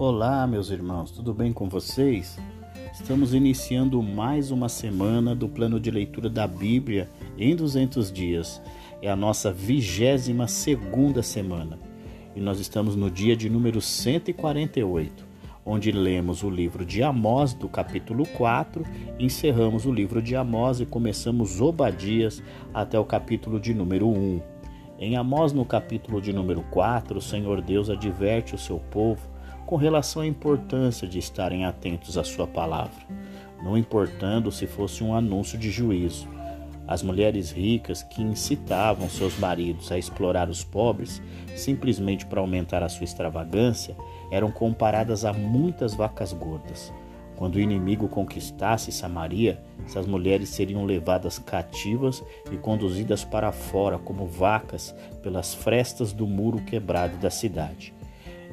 Olá, meus irmãos, tudo bem com vocês? Estamos iniciando mais uma semana do plano de leitura da Bíblia em 200 dias. É a nossa vigésima segunda semana e nós estamos no dia de número 148, onde lemos o livro de Amós, do capítulo 4, encerramos o livro de Amós e começamos Obadias até o capítulo de número 1. Em Amós, no capítulo de número 4, o Senhor Deus adverte o seu povo com relação à importância de estarem atentos à sua palavra, não importando se fosse um anúncio de juízo. As mulheres ricas que incitavam seus maridos a explorar os pobres simplesmente para aumentar a sua extravagância eram comparadas a muitas vacas gordas. Quando o inimigo conquistasse Samaria, essas mulheres seriam levadas cativas e conduzidas para fora como vacas pelas frestas do muro quebrado da cidade.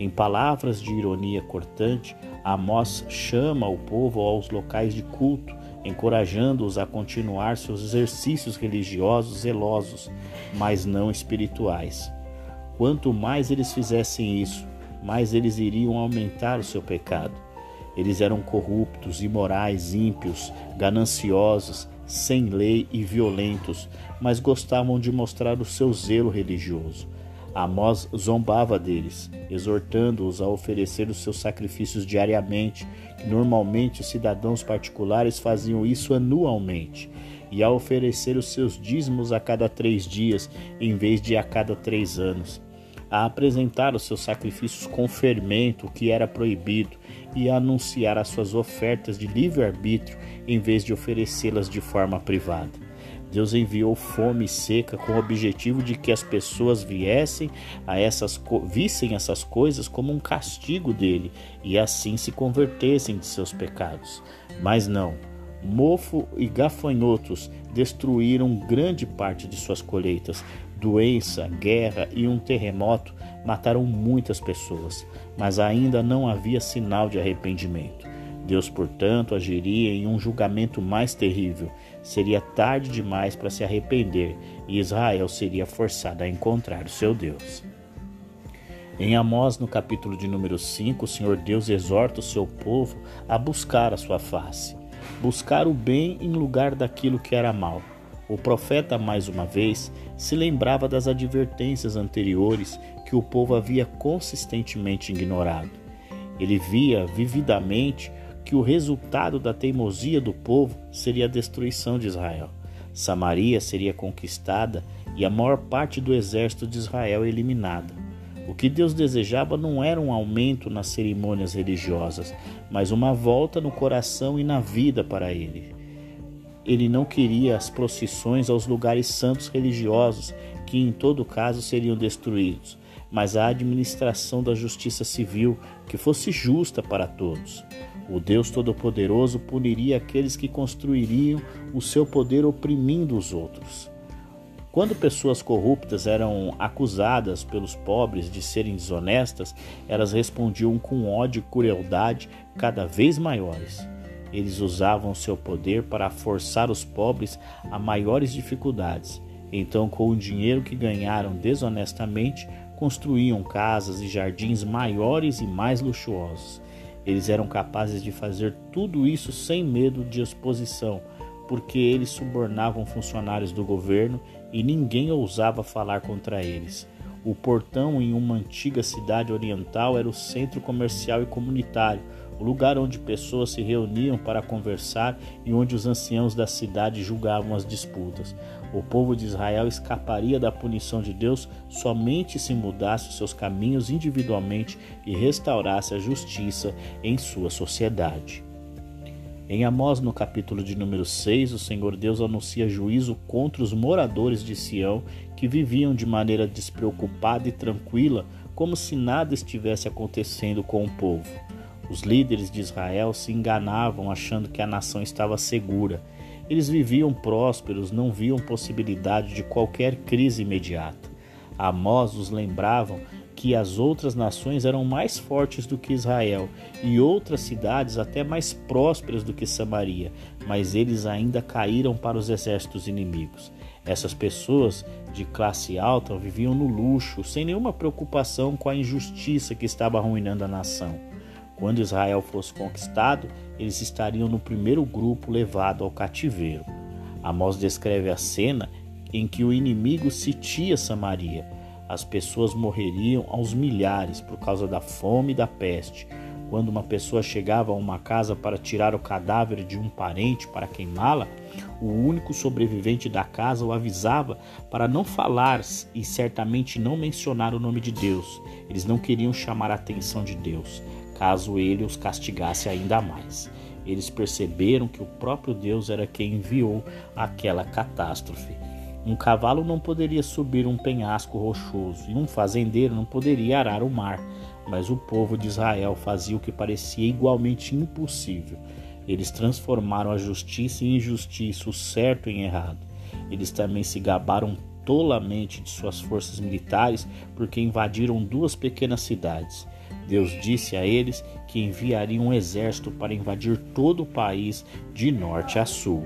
Em palavras de ironia cortante, Amós chama o povo aos locais de culto, encorajando-os a continuar seus exercícios religiosos zelosos, mas não espirituais. Quanto mais eles fizessem isso, mais eles iriam aumentar o seu pecado. Eles eram corruptos, imorais, ímpios, gananciosos, sem lei e violentos, mas gostavam de mostrar o seu zelo religioso. Amós zombava deles, exortando-os a oferecer os seus sacrifícios diariamente, que normalmente os cidadãos particulares faziam isso anualmente, e a oferecer os seus dízimos a cada três dias, em vez de a cada três anos, a apresentar os seus sacrifícios com fermento, o que era proibido, e a anunciar as suas ofertas de livre-arbítrio, em vez de oferecê-las de forma privada. Deus enviou fome seca com o objetivo de que as pessoas viessem a essas vissem essas coisas como um castigo dele e assim se convertessem de seus pecados. Mas não. Mofo e gafanhotos destruíram grande parte de suas colheitas. Doença, guerra e um terremoto mataram muitas pessoas, mas ainda não havia sinal de arrependimento. Deus, portanto, agiria em um julgamento mais terrível. Seria tarde demais para se arrepender e Israel seria forçada a encontrar o seu Deus. Em Amós, no capítulo de número 5, o Senhor Deus exorta o seu povo a buscar a sua face, buscar o bem em lugar daquilo que era mal. O profeta, mais uma vez, se lembrava das advertências anteriores que o povo havia consistentemente ignorado. Ele via vividamente que o resultado da teimosia do povo seria a destruição de Israel. Samaria seria conquistada e a maior parte do exército de Israel eliminada. O que Deus desejava não era um aumento nas cerimônias religiosas, mas uma volta no coração e na vida para ele. Ele não queria as procissões aos lugares santos religiosos, que em todo caso seriam destruídos, mas a administração da justiça civil, que fosse justa para todos. O Deus Todo-Poderoso puniria aqueles que construiriam o seu poder oprimindo os outros. Quando pessoas corruptas eram acusadas pelos pobres de serem desonestas, elas respondiam com ódio e crueldade cada vez maiores. Eles usavam seu poder para forçar os pobres a maiores dificuldades. Então, com o dinheiro que ganharam desonestamente, construíam casas e jardins maiores e mais luxuosos. Eles eram capazes de fazer tudo isso sem medo de exposição, porque eles subornavam funcionários do governo e ninguém ousava falar contra eles. O portão em uma antiga cidade oriental era o centro comercial e comunitário, o lugar onde pessoas se reuniam para conversar e onde os anciãos da cidade julgavam as disputas. O povo de Israel escaparia da punição de Deus somente se mudasse seus caminhos individualmente e restaurasse a justiça em sua sociedade. Em Amós, no capítulo de número 6, o Senhor Deus anuncia juízo contra os moradores de Sião que viviam de maneira despreocupada e tranquila, como se nada estivesse acontecendo com o povo. Os líderes de Israel se enganavam achando que a nação estava segura. Eles viviam prósperos, não viam possibilidade de qualquer crise imediata. Amós os lembravam que as outras nações eram mais fortes do que Israel e outras cidades até mais prósperas do que Samaria, mas eles ainda caíram para os exércitos inimigos. Essas pessoas de classe alta viviam no luxo, sem nenhuma preocupação com a injustiça que estava arruinando a nação. Quando Israel fosse conquistado, eles estariam no primeiro grupo levado ao cativeiro. Amós descreve a cena em que o inimigo sitia Samaria. As pessoas morreriam aos milhares por causa da fome e da peste. Quando uma pessoa chegava a uma casa para tirar o cadáver de um parente para queimá-la, o único sobrevivente da casa o avisava para não falar e certamente não mencionar o nome de Deus. Eles não queriam chamar a atenção de Deus, caso ele os castigasse ainda mais. Eles perceberam que o próprio Deus era quem enviou aquela catástrofe. Um cavalo não poderia subir um penhasco rochoso e um fazendeiro não poderia arar o mar, mas o povo de Israel fazia o que parecia igualmente impossível. Eles transformaram a justiça em injustiça, o certo em errado. Eles também se gabaram tolamente de suas forças militares porque invadiram duas pequenas cidades. Deus disse a eles que enviaria um exército para invadir todo o país de norte a sul.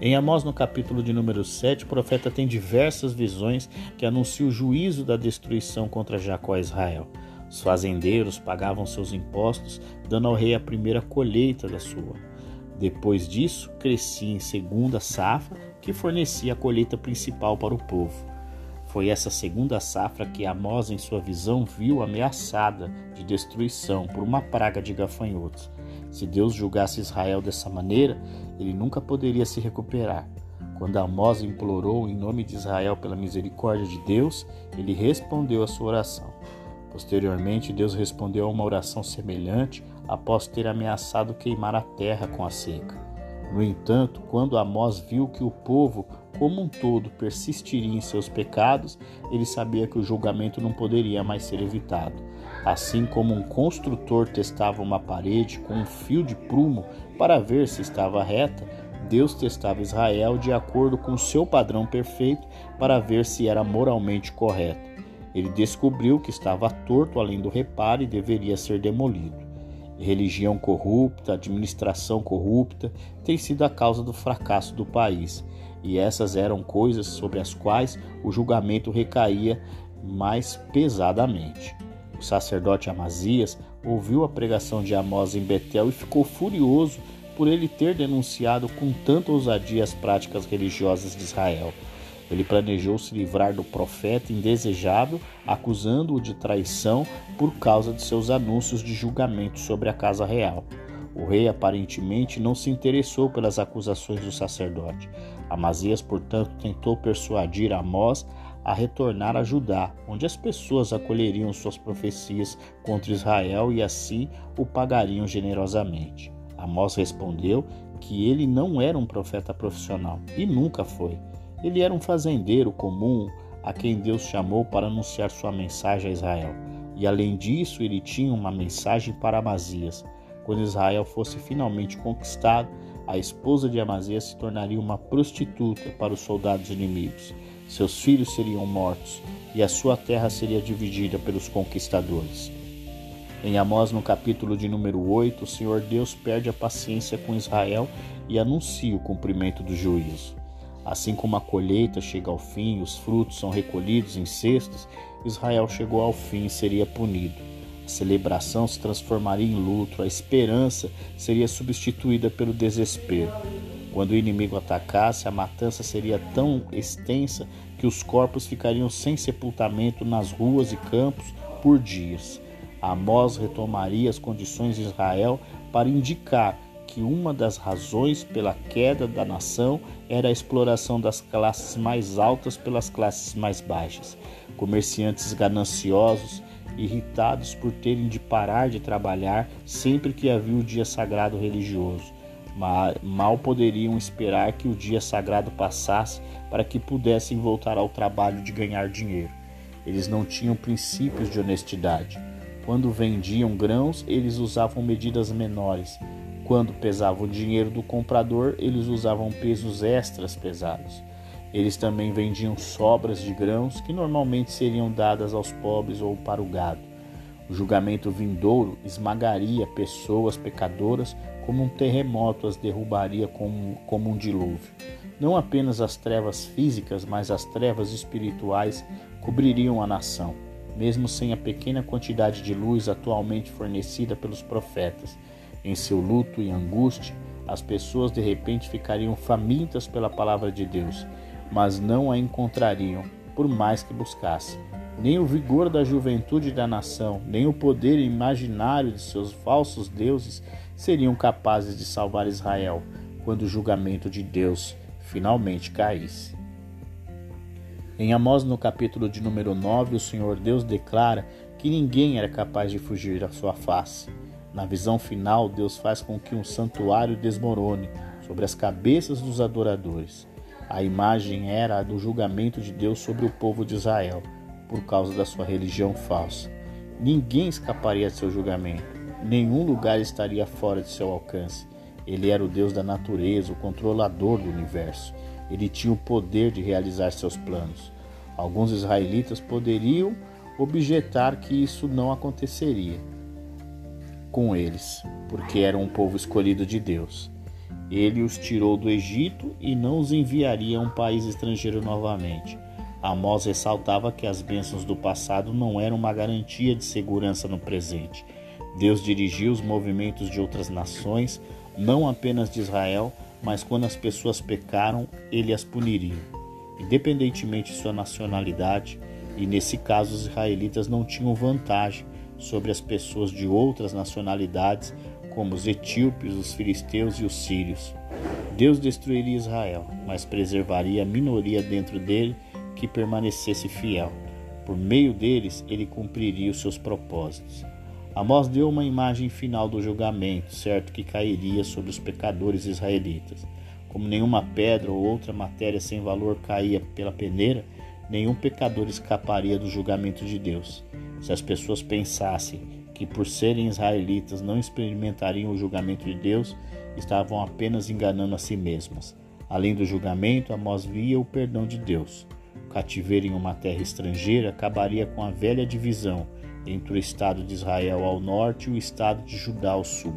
Em Amós, no capítulo de número 7, o profeta tem diversas visões que anunciam o juízo da destruição contra Jacó e Israel. Os fazendeiros pagavam seus impostos, dando ao rei a primeira colheita da sua. Depois disso, crescia em segunda safra, que fornecia a colheita principal para o povo. Foi essa segunda safra que Amós, em sua visão, viu ameaçada de destruição por uma praga de gafanhotos. Se Deus julgasse Israel dessa maneira, ele nunca poderia se recuperar. Quando Amós implorou em nome de Israel pela misericórdia de Deus, ele respondeu a sua oração. Posteriormente, Deus respondeu a uma oração semelhante após ter ameaçado queimar a terra com a seca. No entanto, quando Amós viu que o povo como um todo persistiria em seus pecados, ele sabia que o julgamento não poderia mais ser evitado. Assim como um construtor testava uma parede com um fio de prumo para ver se estava reta, Deus testava Israel de acordo com seu padrão perfeito para ver se era moralmente correto. Ele descobriu que estava torto além do reparo e deveria ser demolido. Religião corrupta, administração corrupta tem sido a causa do fracasso do país e essas eram coisas sobre as quais o julgamento recaía mais pesadamente. O sacerdote Amazias ouviu a pregação de Amós em Betel e ficou furioso por ele ter denunciado com tanta ousadia as práticas religiosas de Israel. Ele planejou se livrar do profeta indesejável, acusando-o de traição por causa de seus anúncios de julgamento sobre a casa real. O rei aparentemente não se interessou pelas acusações do sacerdote. Amazias, portanto, tentou persuadir Amós a retornar a Judá, onde as pessoas acolheriam suas profecias contra Israel e assim o pagariam generosamente. Amós respondeu que ele não era um profeta profissional e nunca foi. Ele era um fazendeiro comum a quem Deus chamou para anunciar sua mensagem a Israel. E além disso, ele tinha uma mensagem para Amazias. Quando Israel fosse finalmente conquistado, a esposa de Amazias se tornaria uma prostituta para os soldados inimigos. Seus filhos seriam mortos e a sua terra seria dividida pelos conquistadores. Em Amós, no capítulo de número 8, o Senhor Deus perde a paciência com Israel e anuncia o cumprimento do juízo. Assim como a colheita chega ao fim os frutos são recolhidos em cestos, Israel chegou ao fim e seria punido. A celebração se transformaria em luto, a esperança seria substituída pelo desespero. Quando o inimigo atacasse, a matança seria tão extensa que os corpos ficariam sem sepultamento nas ruas e campos por dias. Amós retomaria as condições de Israel para indicar que uma das razões pela queda da nação era a exploração das classes mais altas pelas classes mais baixas. Comerciantes gananciosos irritados por terem de parar de trabalhar sempre que havia o dia sagrado religioso. Mal poderiam esperar que o dia sagrado passasse para que pudessem voltar ao trabalho de ganhar dinheiro. Eles não tinham princípios de honestidade. Quando vendiam grãos, eles usavam medidas menores. Quando pesavam o dinheiro do comprador, eles usavam pesos extras pesados. Eles também vendiam sobras de grãos que normalmente seriam dadas aos pobres ou para o gado. O julgamento vindouro esmagaria pessoas pecadoras como um terremoto as derrubaria como, como um dilúvio. Não apenas as trevas físicas, mas as trevas espirituais cobririam a nação. mesmo sem a pequena quantidade de luz atualmente fornecida pelos profetas. Em seu luto e angústia, as pessoas de repente ficariam famintas pela palavra de Deus, mas não a encontrariam, por mais que buscassem. Nem o vigor da juventude da nação, nem o poder imaginário de seus falsos deuses seriam capazes de salvar Israel quando o julgamento de Deus finalmente caísse. Em Amós, no capítulo de número 9, o Senhor Deus declara que ninguém era capaz de fugir da sua face. Na visão final, Deus faz com que um santuário desmorone sobre as cabeças dos adoradores. A imagem era a do julgamento de Deus sobre o povo de Israel, por causa da sua religião falsa. Ninguém escaparia de seu julgamento, nenhum lugar estaria fora de seu alcance. Ele era o Deus da natureza, o controlador do universo. Ele tinha o poder de realizar seus planos. Alguns israelitas poderiam objetar que isso não aconteceria com eles, porque eram um povo escolhido de Deus. Ele os tirou do Egito e não os enviaria a um país estrangeiro novamente. Amós ressaltava que as bênçãos do passado não eram uma garantia de segurança no presente. Deus dirigiu os movimentos de outras nações, não apenas de Israel, mas quando as pessoas pecaram, ele as puniria, independentemente de sua nacionalidade, e nesse caso os israelitas não tinham vantagem sobre as pessoas de outras nacionalidades, como os etíopes, os filisteus e os sírios. Deus destruiria Israel, mas preservaria a minoria dentro dele que permanecesse fiel. Por meio deles, ele cumpriria os seus propósitos. Amós deu uma imagem final do julgamento, certo que cairia sobre os pecadores israelitas. Como nenhuma pedra ou outra matéria sem valor caía pela peneira, nenhum pecador escaparia do julgamento de Deus. Se as pessoas pensassem que por serem israelitas não experimentariam o julgamento de Deus, estavam apenas enganando a si mesmas. Além do julgamento, Amós via o perdão de Deus. O cativeiro em uma terra estrangeira acabaria com a velha divisão entre o estado de Israel ao norte e o estado de Judá ao sul.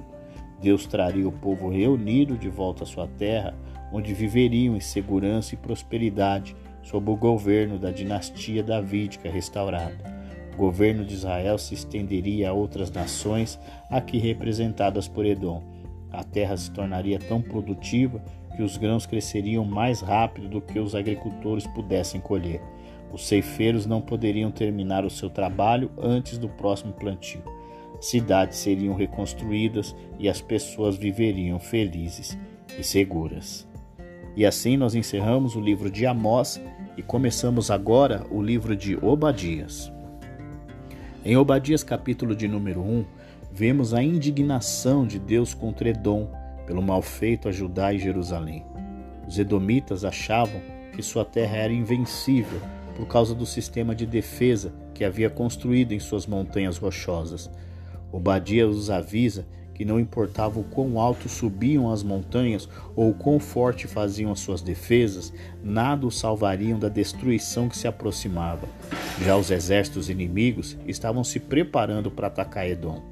Deus traria o povo reunido de volta à sua terra, onde viveriam em segurança e prosperidade sob o governo da dinastia davídica restaurada. O governo de Israel se estenderia a outras nações, aqui representadas por Edom. A terra se tornaria tão produtiva que os grãos cresceriam mais rápido do que os agricultores pudessem colher. Os ceifeiros não poderiam terminar o seu trabalho antes do próximo plantio. Cidades seriam reconstruídas e as pessoas viveriam felizes e seguras. E assim nós encerramos o livro de Amós e começamos agora o livro de Obadias. Em Obadias, capítulo de número 1, vemos a indignação de Deus contra Edom pelo mal feito a Judá e Jerusalém. Os edomitas achavam que sua terra era invencível por causa do sistema de defesa que havia construído em suas montanhas rochosas. Obadia os avisa que não importava o quão alto subiam as montanhas ou quão forte faziam as suas defesas, nada os salvariam da destruição que se aproximava. Já os exércitos inimigos estavam se preparando para atacar Edom.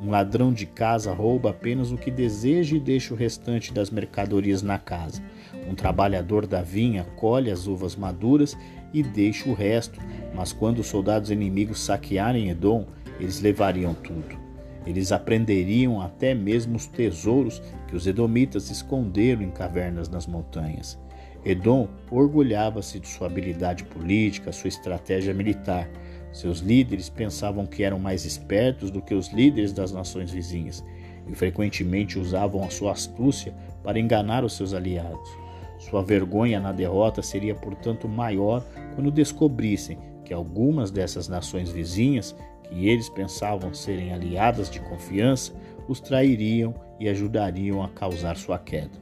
Um ladrão de casa rouba apenas o que deseja e deixa o restante das mercadorias na casa. Um trabalhador da vinha colhe as uvas maduras e deixa o resto, mas quando os soldados inimigos saquearem Edom, eles levariam tudo. Eles apreenderiam até mesmo os tesouros que os edomitas esconderam em cavernas nas montanhas. Edom orgulhava-se de sua habilidade política, sua estratégia militar. Seus líderes pensavam que eram mais espertos do que os líderes das nações vizinhas e frequentemente usavam a sua astúcia para enganar os seus aliados. Sua vergonha na derrota seria, portanto, maior quando descobrissem que algumas dessas nações vizinhas, que eles pensavam serem aliadas de confiança, os trairiam e ajudariam a causar sua queda.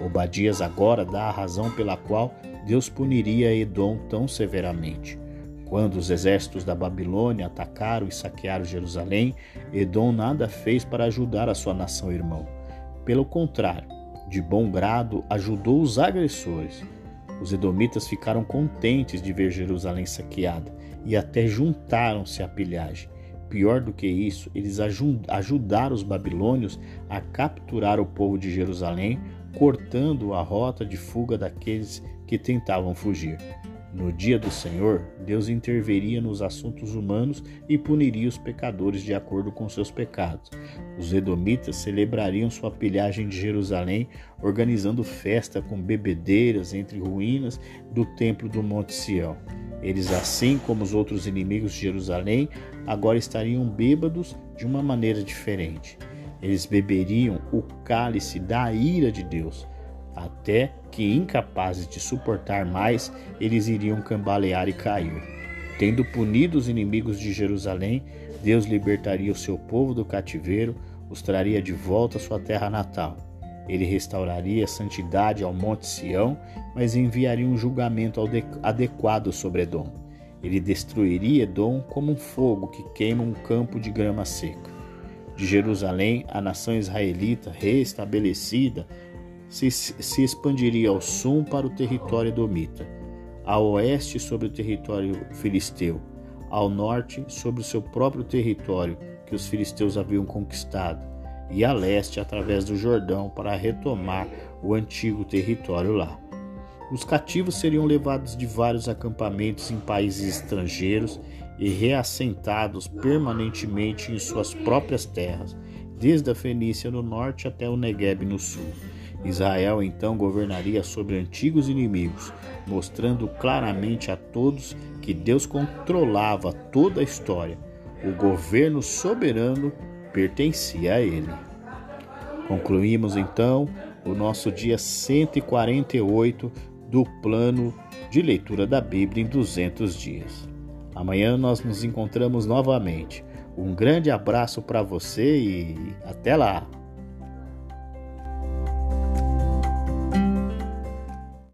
Obadias agora dá a razão pela qual Deus puniria Edom tão severamente. Quando os exércitos da Babilônia atacaram e saquearam Jerusalém, Edom nada fez para ajudar a sua nação irmão. Pelo contrário, de bom grado ajudou os agressores. Os edomitas ficaram contentes de ver Jerusalém saqueada e até juntaram-se à pilhagem. Pior do que isso, eles ajudaram os babilônios a capturar o povo de Jerusalém, cortando a rota de fuga daqueles que tentavam fugir. No dia do Senhor, Deus interveria nos assuntos humanos e puniria os pecadores de acordo com seus pecados. Os edomitas celebrariam sua pilhagem de Jerusalém, organizando festa com bebedeiras entre ruínas do templo do Monte Sião. Eles, assim como os outros inimigos de Jerusalém, agora estariam bêbados de uma maneira diferente. Eles beberiam o cálice da ira de Deus até que, incapazes de suportar mais, eles iriam cambalear e cair. Tendo punido os inimigos de Jerusalém, Deus libertaria o seu povo do cativeiro, os traria de volta à sua terra natal. Ele restauraria a santidade ao Monte Sião, mas enviaria um julgamento adequado sobre Edom. Ele destruiria Edom como um fogo que queima um campo de grama seca. De Jerusalém, a nação israelita restabelecida se, se expandiria ao sul para o território edomita, ao oeste sobre o território filisteu, ao norte sobre o seu próprio território que os filisteus haviam conquistado, e a leste através do Jordão para retomar o antigo território lá. Os cativos seriam levados de vários acampamentos em países estrangeiros e reassentados permanentemente em suas próprias terras, desde a Fenícia no norte até o Negueb no sul. Israel então governaria sobre antigos inimigos, mostrando claramente a todos que Deus controlava toda a história. O governo soberano pertencia a ele. Concluímos então o nosso dia 148 do plano de leitura da Bíblia em 200 dias. Amanhã nós nos encontramos novamente. Um grande abraço para você e até lá!